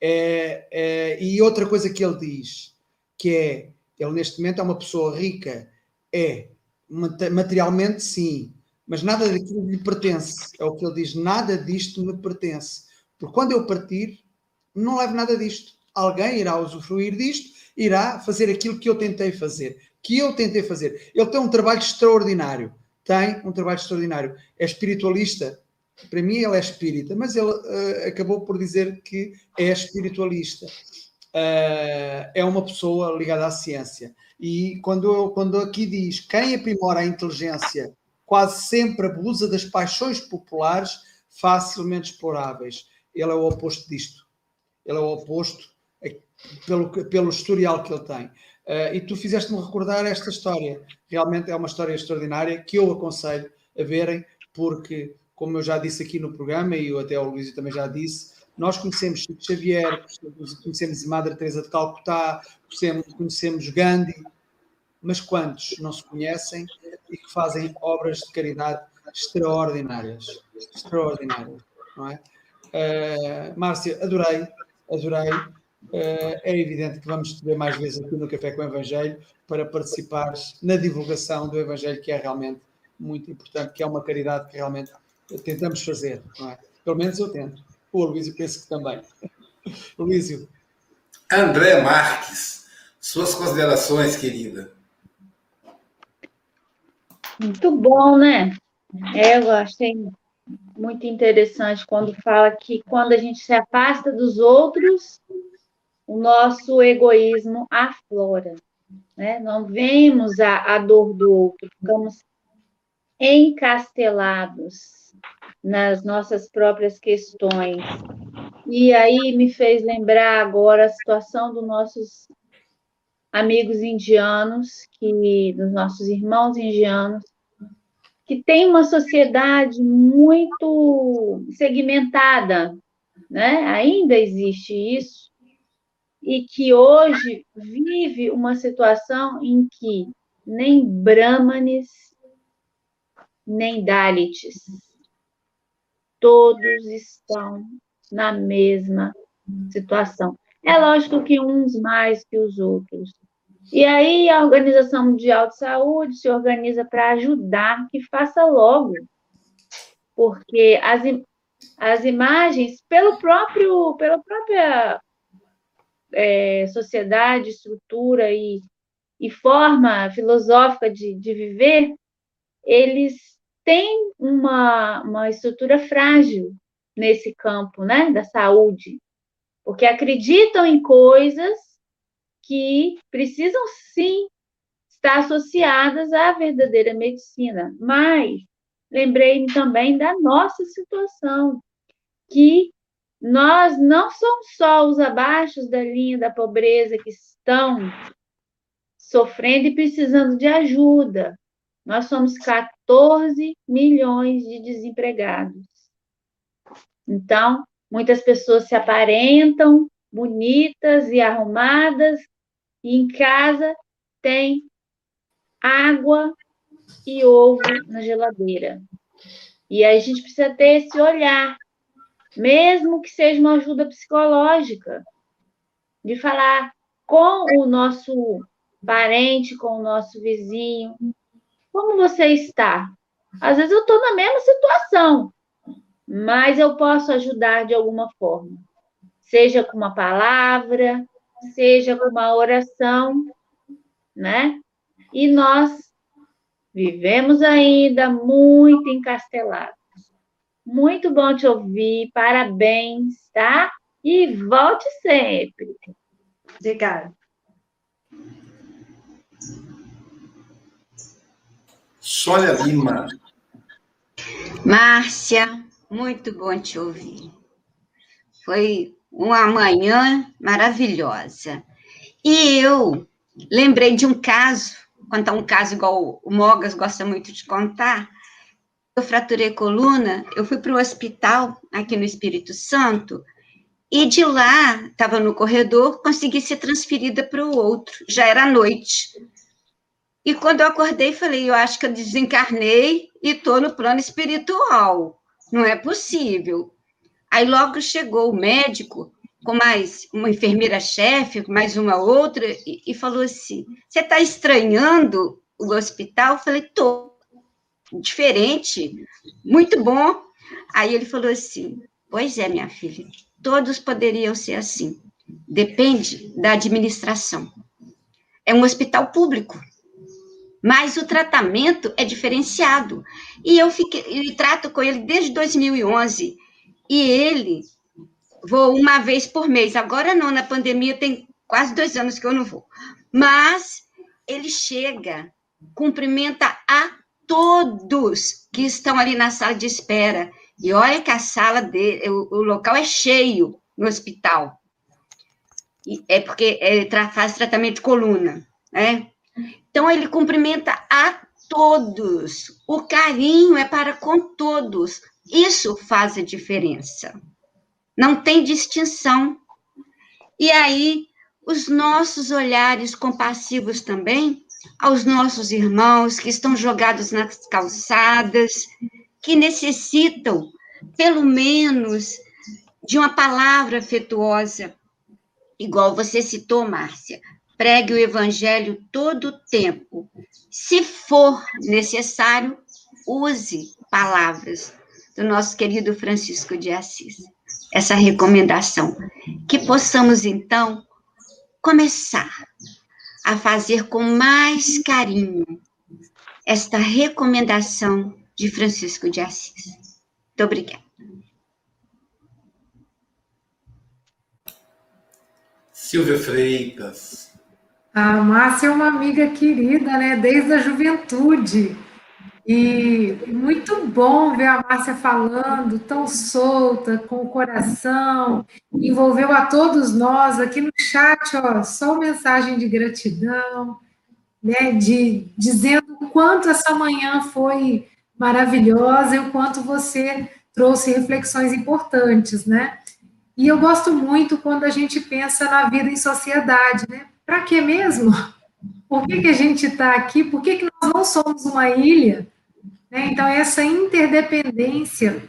É, é, e outra coisa que ele diz, que é, ele neste momento é uma pessoa rica. É, materialmente sim, mas nada daquilo lhe pertence. É o que ele diz, nada disto me pertence. Porque quando eu partir, não levo nada disto. Alguém irá usufruir disto, irá fazer aquilo que eu tentei fazer. Que eu tentei fazer. Ele tem um trabalho extraordinário. Tem um trabalho extraordinário. É espiritualista. Para mim, ele é espírita, mas ele uh, acabou por dizer que é espiritualista. Uh, é uma pessoa ligada à ciência. E quando, quando aqui diz quem aprimora a inteligência quase sempre abusa das paixões populares facilmente exploráveis. Ele é o oposto disto. Ele é o oposto pelo, pelo historial que ele tem. Uh, e tu fizeste-me recordar esta história. Realmente é uma história extraordinária que eu aconselho a verem, porque, como eu já disse aqui no programa, e eu até o Luís também já disse, nós conhecemos Chico Xavier, conhecemos Madre Teresa de Calcutá, conhecemos, Gandhi, mas quantos não se conhecem e que fazem obras de caridade extraordinárias? Extraordinárias, não é? Uh, Márcia, adorei, adorei. Uh, é evidente que vamos te ver mais vezes aqui no Café com o Evangelho para participares na divulgação do Evangelho, que é realmente muito importante, que é uma caridade que realmente tentamos fazer, não é? Pelo menos eu tento. O Luísio penso que também. [laughs] Luísio. André Marques, suas considerações, querida. Muito bom, né? É, eu achei muito interessante quando fala que quando a gente se afasta dos outros, o nosso egoísmo aflora. Né? Não vemos a, a dor do outro, ficamos encastelados nas nossas próprias questões. E aí me fez lembrar agora a situação dos nossos amigos indianos, que dos nossos irmãos indianos, que tem uma sociedade muito segmentada, né? Ainda existe isso e que hoje vive uma situação em que nem brahmanes nem dalits todos estão na mesma situação. É lógico que uns mais que os outros. E aí a Organização Mundial de Saúde se organiza para ajudar que faça logo, porque as, as imagens, pelo próprio, pela própria é, sociedade, estrutura e, e forma filosófica de, de viver, eles têm uma, uma estrutura frágil nesse campo né, da saúde porque acreditam em coisas que precisam sim estar associadas à verdadeira medicina. Mas lembrei-me também da nossa situação, que nós não somos só os abaixo da linha da pobreza que estão sofrendo e precisando de ajuda. Nós somos 14 milhões de desempregados. Então, Muitas pessoas se aparentam bonitas e arrumadas, e em casa tem água e ovo na geladeira. E a gente precisa ter esse olhar, mesmo que seja uma ajuda psicológica, de falar com o nosso parente, com o nosso vizinho, como você está? Às vezes eu estou na mesma situação, mas eu posso ajudar de alguma forma, seja com uma palavra, seja com uma oração, né? E nós vivemos ainda muito encastelados. Muito bom te ouvir, parabéns, tá? E volte sempre. Obrigada. Sônia Lima. Márcia, muito bom te ouvir. Foi uma manhã maravilhosa. E eu lembrei de um caso, contar um caso igual o Mogas gosta muito de contar. Eu fraturei coluna, eu fui para o hospital aqui no Espírito Santo E de lá, estava no corredor, consegui ser transferida para o outro. Já era noite. E quando eu acordei, falei: eu acho que eu desencarnei e estou no plano espiritual. Não é possível. Aí logo chegou o médico com mais uma enfermeira-chefe, mais uma outra, e, e falou assim: Você está estranhando o hospital? Eu falei: Tô. Diferente, muito bom. Aí ele falou assim: Pois é, minha filha, todos poderiam ser assim. Depende da administração. É um hospital público, mas o tratamento é diferenciado. E eu fiquei, eu trato com ele desde 2011. E ele vou uma vez por mês. Agora não, na pandemia tem quase dois anos que eu não vou. Mas ele chega, cumprimenta a todos que estão ali na sala de espera. E olha que a sala dele, o, o local é cheio no hospital. E é porque é, tra, faz tratamento de coluna, né? Então ele cumprimenta a todos. O carinho é para com todos. Isso faz a diferença não tem distinção. E aí, os nossos olhares compassivos também aos nossos irmãos que estão jogados nas calçadas, que necessitam, pelo menos, de uma palavra afetuosa, igual você citou, Márcia. Pregue o evangelho todo o tempo. Se for necessário, use palavras do nosso querido Francisco de Assis essa recomendação. Que possamos, então, começar a fazer com mais carinho esta recomendação de Francisco de Assis. Muito obrigada. Silvia Freitas. A Márcia é uma amiga querida, né? Desde a juventude. E muito bom ver a Márcia falando tão solta, com o coração, envolveu a todos nós aqui no chat, ó, só mensagem de gratidão, né, de dizendo o quanto essa manhã foi maravilhosa e o quanto você trouxe reflexões importantes, né? E eu gosto muito quando a gente pensa na vida em sociedade, né? Para que mesmo? Por que, que a gente está aqui? Por que, que nós não somos uma ilha? Né? Então, essa interdependência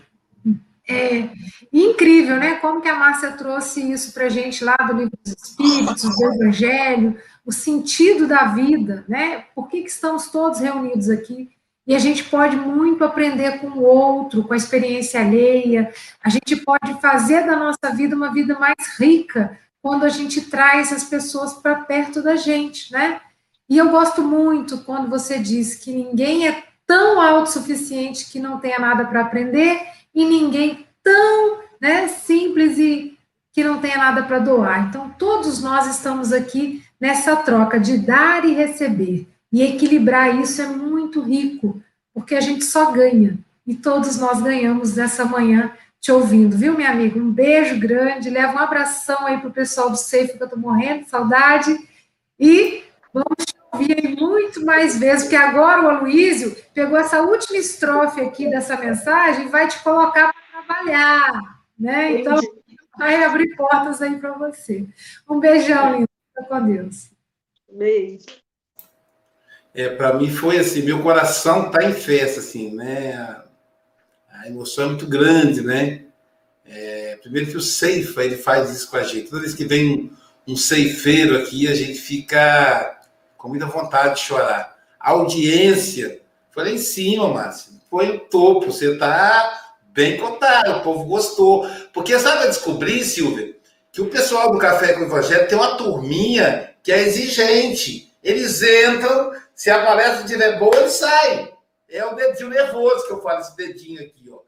é incrível, né? Como que a Márcia trouxe isso para a gente lá do Livro dos Espíritos, do Evangelho, o sentido da vida, né? Por que, que estamos todos reunidos aqui? E a gente pode muito aprender com o outro, com a experiência alheia. A gente pode fazer da nossa vida uma vida mais rica quando a gente traz as pessoas para perto da gente, né? E eu gosto muito quando você diz que ninguém é tão autossuficiente que não tenha nada para aprender e ninguém tão né, simples e que não tenha nada para doar. Então, todos nós estamos aqui nessa troca de dar e receber. E equilibrar isso é muito rico, porque a gente só ganha. E todos nós ganhamos nessa manhã te ouvindo, viu, minha amiga? Um beijo grande, leva um abração aí para o pessoal do Safe, que eu estou morrendo de saudade. E vamos ouvir muito mais vezes, porque agora o Aloísio pegou essa última estrofe aqui dessa mensagem e vai te colocar para trabalhar, né? Então, vai abrir portas aí para você. Um beijão, lindo. Fica com Deus. Beijo. É, para mim foi assim, meu coração está em festa, assim, né? A emoção é muito grande, né? É, primeiro que o Ceifa, ele faz isso com a gente. Toda vez que vem um, um ceifeiro aqui, a gente fica com muita vontade de chorar. A audiência foi lá em cima, Márcio. Foi o topo. Você está bem cotado, o povo gostou. Porque sabe, eu descobri, Silvia, que o pessoal do Café com o Evangelho tem uma turminha que é exigente. Eles entram, se a palestra estiver boa, eles saem. É o dedinho nervoso que eu falo, esse dedinho aqui, ó.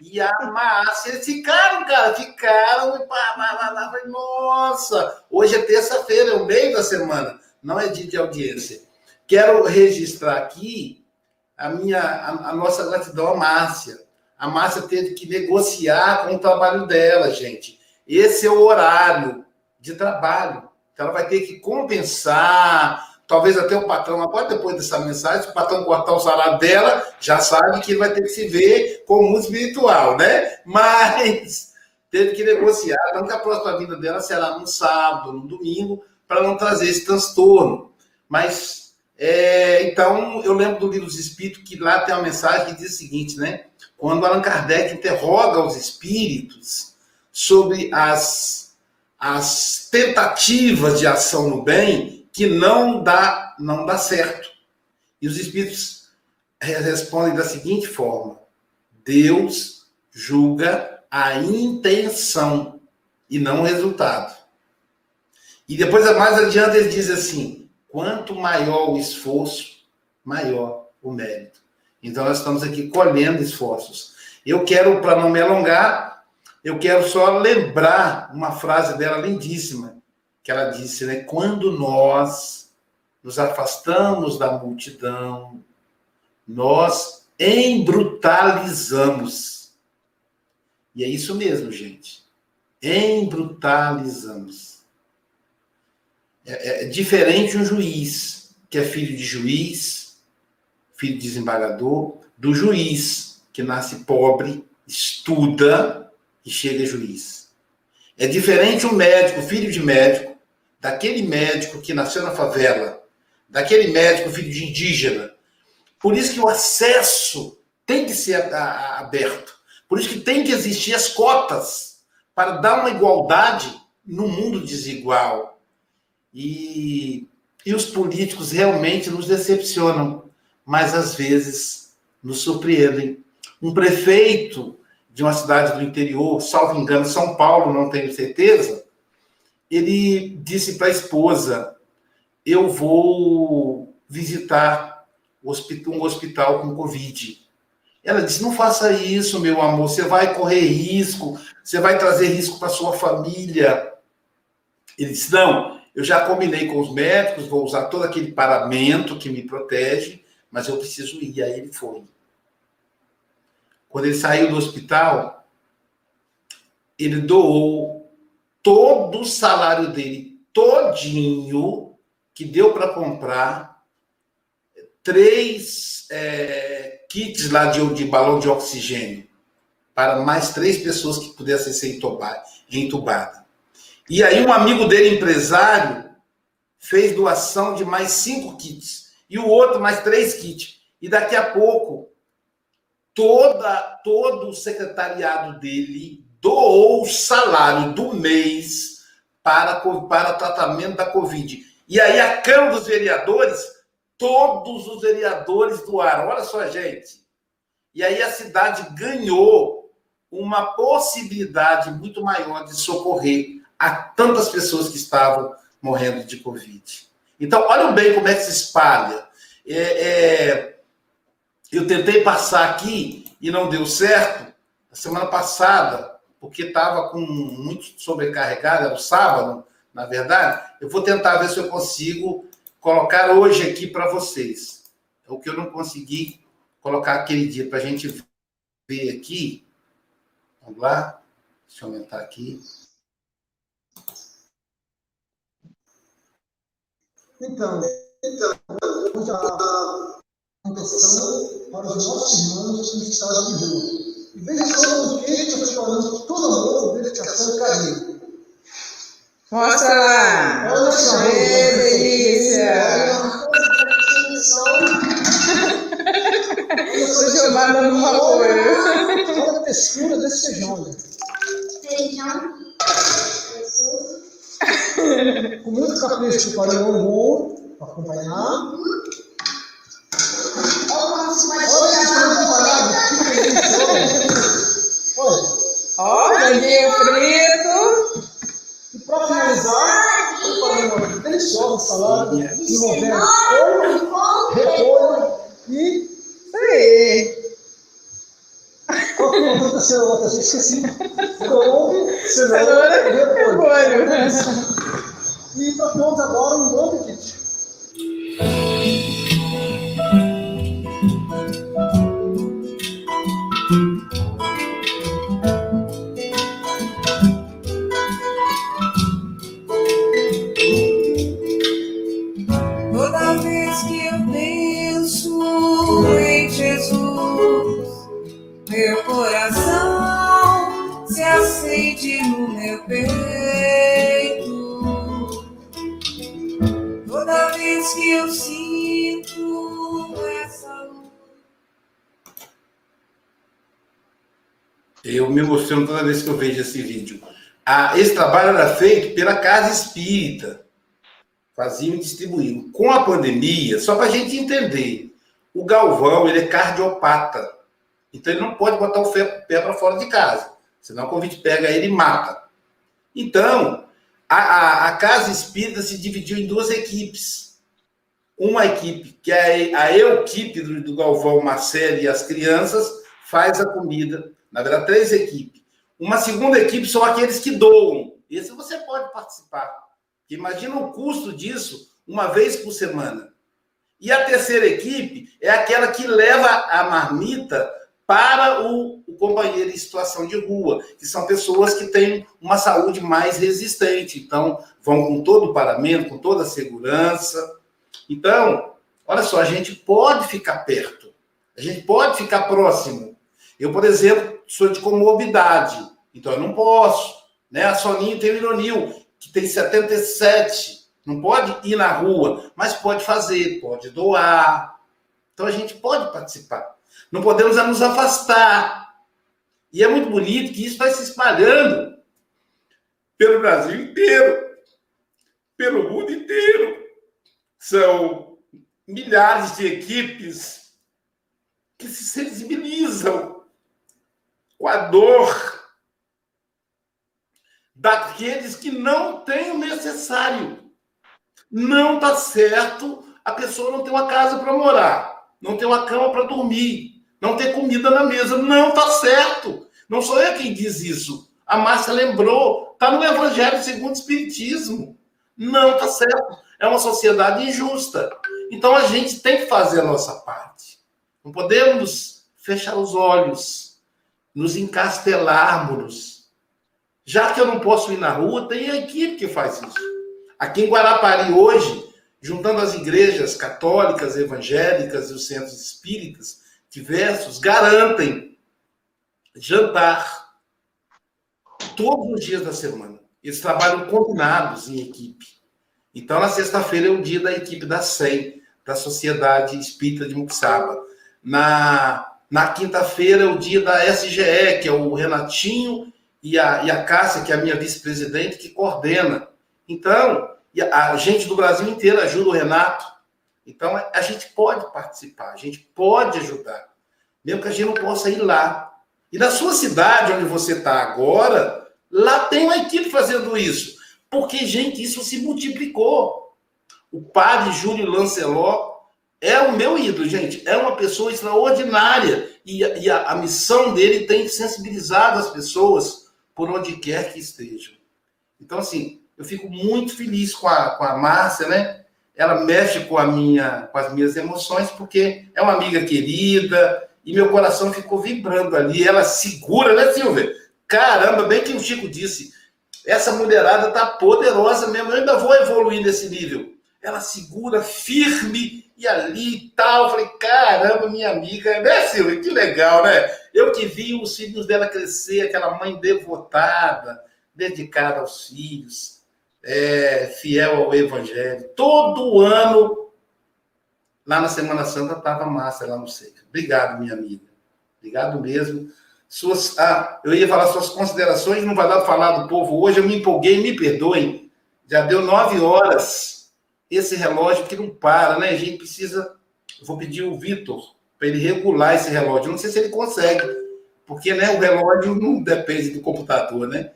E a Márcia, eles ficaram, cara, ficaram, e pá, pá, pá, pá, nossa, hoje é terça-feira, é o meio da semana não é dia de audiência. Quero registrar aqui a minha, a, a nossa gratidão à Márcia. A Márcia teve que negociar com o trabalho dela, gente. Esse é o horário de trabalho. Então, ela vai ter que compensar, talvez até o patrão, agora depois dessa mensagem, o patrão cortar o salário dela, já sabe que vai ter que se ver como espiritual, né? Mas teve que negociar, então que a próxima vinda dela será num sábado, num domingo, para não trazer esse transtorno. Mas, é, então, eu lembro do livro dos Espíritos, que lá tem uma mensagem que diz o seguinte, né? Quando Allan Kardec interroga os espíritos sobre as, as tentativas de ação no bem, que não dá, não dá certo. E os espíritos respondem da seguinte forma: Deus julga a intenção e não o resultado. E depois, mais adiante, ele diz assim: quanto maior o esforço, maior o mérito. Então, nós estamos aqui colhendo esforços. Eu quero, para não me alongar, eu quero só lembrar uma frase dela lindíssima, que ela disse, né? Quando nós nos afastamos da multidão, nós embrutalizamos. E é isso mesmo, gente. Embrutalizamos. É, é diferente um juiz, que é filho de juiz, filho de desembargador, do juiz, que nasce pobre, estuda e chega a juiz. É diferente um médico, filho de médico, daquele médico que nasceu na favela, daquele médico, filho de indígena. Por isso que o acesso tem que ser aberto. Por isso que tem que existir as cotas para dar uma igualdade no mundo desigual. E, e os políticos realmente nos decepcionam, mas às vezes nos surpreendem. Um prefeito de uma cidade do interior, salvo engano, São Paulo, não tenho certeza, ele disse para a esposa: Eu vou visitar um hospital com Covid. Ela disse: Não faça isso, meu amor, você vai correr risco, você vai trazer risco para sua família. Ele disse: Não, eu já combinei com os médicos, vou usar todo aquele paramento que me protege, mas eu preciso ir. Aí ele foi. Quando ele saiu do hospital, ele doou todo o salário dele, todinho, que deu para comprar três é, kits lá de, de balão de oxigênio para mais três pessoas que pudessem ser entubadas. E aí um amigo dele, empresário, fez doação de mais cinco kits. E o outro mais três kits. E daqui a pouco, toda, todo o secretariado dele doou o salário do mês para, para tratamento da Covid. E aí a Câmara dos Vereadores, todos os vereadores doaram. Olha só, gente. E aí a cidade ganhou uma possibilidade muito maior de socorrer a tantas pessoas que estavam morrendo de Covid. Então, olha bem como é que se espalha. É, é, eu tentei passar aqui e não deu certo. A semana passada, porque estava com muito sobrecarregado, era o sábado, na verdade. Eu vou tentar ver se eu consigo colocar hoje aqui para vocês. É o que eu não consegui colocar aquele dia para a gente ver aqui. Vamos lá. Deixa eu aumentar aqui. Então, hoje a proteção para os nossos irmãos em estado de. E veja só o que está falando todo amor, dedicação e carinho. Mostra lá! Olha só! Que delícia! Olha só, mandando um apoio. Olha a textura desse feijão. Feijão. Com muito capricho para o bom para acompanhar. Olha esse frango empanado, que delícia! Olha. Franguinho frito. E para finalizar, eu falei uma deliciosa salada envolvendo couve, repolho e. Isso aí. Qual que é o nome da cenoura? Eu esqueci. Couve, cenoura e repolho. E para pronto agora um bom apetite. Esse trabalho era feito pela Casa Espírita. Faziam e distribuíam. Com a pandemia, só para a gente entender, o Galvão ele é cardiopata. Então ele não pode botar o pé para fora de casa. Senão o convite pega ele e mata. Então, a, a, a, Casa Espírita se dividiu em duas equipes. Uma equipe, que é a, a equipe do, do Galvão Marcelo e as crianças, faz a comida. Na verdade, três equipes. Uma segunda equipe são aqueles que doam. Esse você pode participar. Imagina o custo disso uma vez por semana. E a terceira equipe é aquela que leva a marmita para o, o, companheiro em situação de rua, que são pessoas que têm uma saúde mais resistente. Então, vão com todo o paramento, com toda a segurança. Então, olha só, a gente pode ficar perto, a gente pode ficar próximo. Eu, por exemplo, sou de comorbidade, então eu não posso. Né? A Soninho tem o Ironil, que tem 77, não pode ir na rua, mas pode fazer, pode doar. Então a gente pode participar. Não podemos nos afastar. E é muito bonito que isso vai se espalhando pelo Brasil inteiro, pelo mundo inteiro. São milhares de equipes que se sensibilizam com a dor daqueles que não têm o necessário. Não está certo a pessoa não ter uma casa para morar, não ter uma cama para dormir, não ter comida na mesa. Não está certo. Não sou eu quem diz isso. A Márcia lembrou. Está no Evangelho segundo o Espiritismo. Não está certo. É uma sociedade injusta. Então a gente tem que fazer a nossa parte. Não podemos fechar os olhos, nos encastelarmos. Já que eu não posso ir na rua, tem a equipe que faz isso. Aqui em Guarapari, hoje, juntando as igrejas católicas, evangélicas e os centros espíritas, diversos garantem jantar todos os dias da semana. Eles trabalham combinados em equipe. Então, na sexta-feira é o dia da equipe da SEM, da Sociedade Espírita de Muxaba. Na, na quinta-feira é o dia da SGE, que é o Renatinho e a, e a Cássia, que é a minha vice-presidente, que coordena. Então, a gente do Brasil inteiro ajuda o Renato então, a gente pode participar, a gente pode ajudar, mesmo que a gente não possa ir lá. E na sua cidade, onde você está agora, lá tem uma equipe fazendo isso. Porque, gente, isso se multiplicou. O padre Júlio Lancelot é o meu ídolo, gente. É uma pessoa extraordinária. E, e a, a missão dele tem sensibilizado as pessoas por onde quer que estejam. Então, assim, eu fico muito feliz com a, com a Márcia, né? ela mexe com, a minha, com as minhas emoções, porque é uma amiga querida, e meu coração ficou vibrando ali. Ela segura, né, Silvia? Caramba, bem que o Chico disse, essa mulherada tá poderosa mesmo, eu ainda vou evoluir nesse nível. Ela segura firme e ali e tal. Eu falei, caramba, minha amiga, né, Silvia? Que legal, né? Eu que vi os filhos dela crescer, aquela mãe devotada, dedicada aos filhos é, fiel ao Evangelho. Todo ano, lá na Semana Santa, estava massa lá no seio. Obrigado, minha amiga. Obrigado mesmo. Suas, ah, eu ia falar suas considerações, não vai dar para falar do povo hoje, eu me empolguei, me perdoem. Já deu nove horas esse relógio que não para, né? A gente precisa. vou pedir o Vitor para ele regular esse relógio. Não sei se ele consegue, porque né, o relógio não depende do computador, né?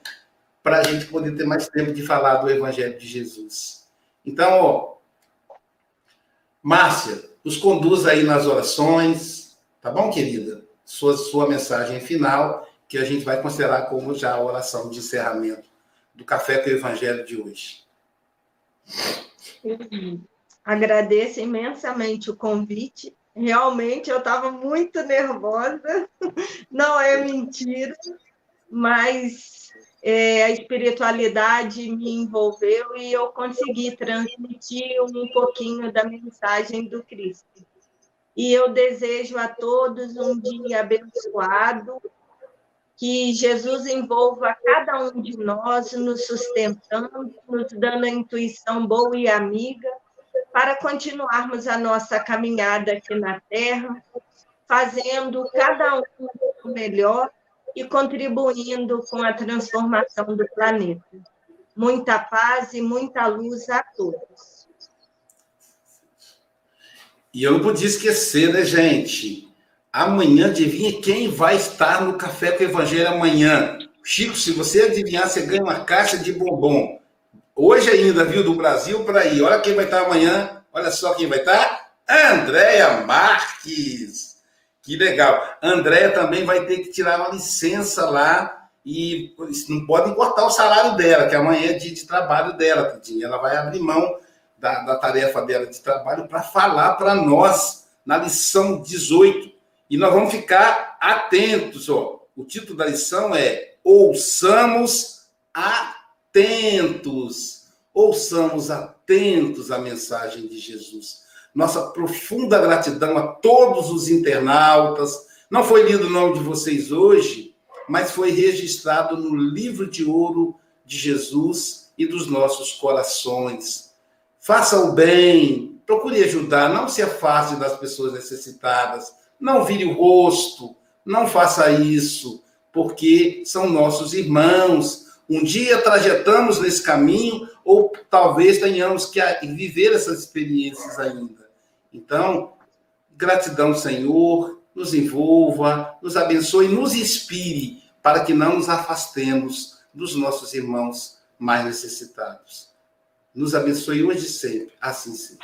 para a gente poder ter mais tempo de falar do Evangelho de Jesus. Então, ó, Márcia, nos conduz aí nas orações, tá bom, querida? Sua, sua mensagem final, que a gente vai considerar como já a oração de encerramento do Café com o Evangelho de hoje. Agradeço imensamente o convite. Realmente eu estava muito nervosa, [laughs] não é mentira, mas é, a espiritualidade me envolveu e eu consegui transmitir um pouquinho da mensagem do Cristo. E eu desejo a todos um dia abençoado, que Jesus envolva cada um de nós, nos sustentando, nos dando a intuição boa e amiga, para continuarmos a nossa caminhada aqui na Terra, fazendo cada um o melhor e contribuindo com a transformação do planeta. Muita paz e muita luz a todos. E eu não podia esquecer, né, gente? Amanhã, adivinha quem vai estar no Café com o Evangelho amanhã? Chico, se você adivinhar, você ganha uma caixa de bombom. Hoje ainda, viu, do Brasil para aí. Olha quem vai estar amanhã. Olha só quem vai estar. Andréia Marques. Que legal. Andréia também vai ter que tirar uma licença lá e não pode cortar o salário dela, que amanhã é dia de trabalho dela, Tidinha. Ela vai abrir mão da, da tarefa dela de trabalho para falar para nós na lição 18. E nós vamos ficar atentos. Ó. O título da lição é Ouçamos atentos. Ouçamos atentos à mensagem de Jesus. Nossa profunda gratidão a todos os internautas. Não foi lido o nome de vocês hoje, mas foi registrado no livro de ouro de Jesus e dos nossos corações. Faça o bem, procure ajudar, não se afaste das pessoas necessitadas, não vire o rosto, não faça isso, porque são nossos irmãos. Um dia trajetamos nesse caminho, ou talvez tenhamos que viver essas experiências ainda. Então, gratidão, Senhor, nos envolva, nos abençoe, nos inspire para que não nos afastemos dos nossos irmãos mais necessitados. Nos abençoe hoje e sempre. Assim seja.